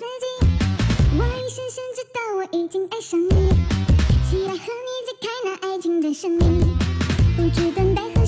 自己，我已深深知道我已经爱上你，期待和你解开那爱情的神秘，不知等待。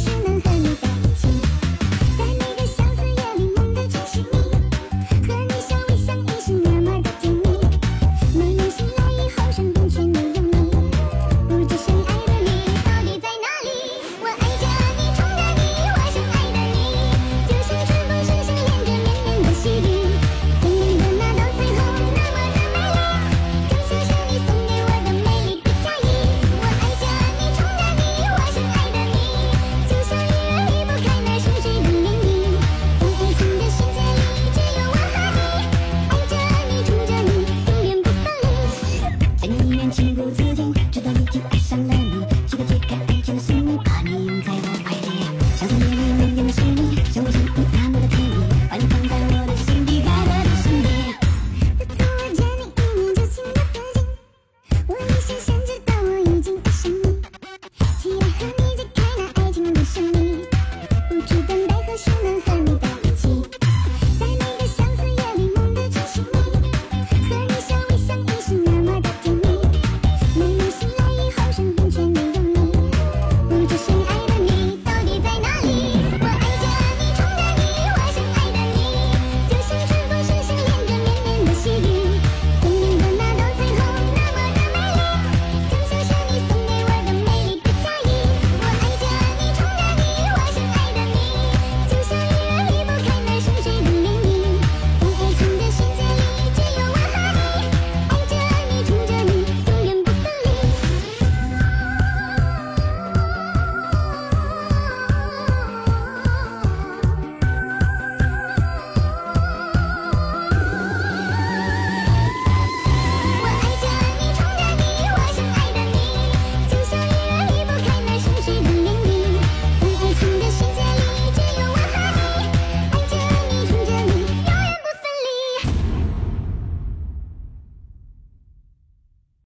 一面情不自禁，直到已经爱上了你。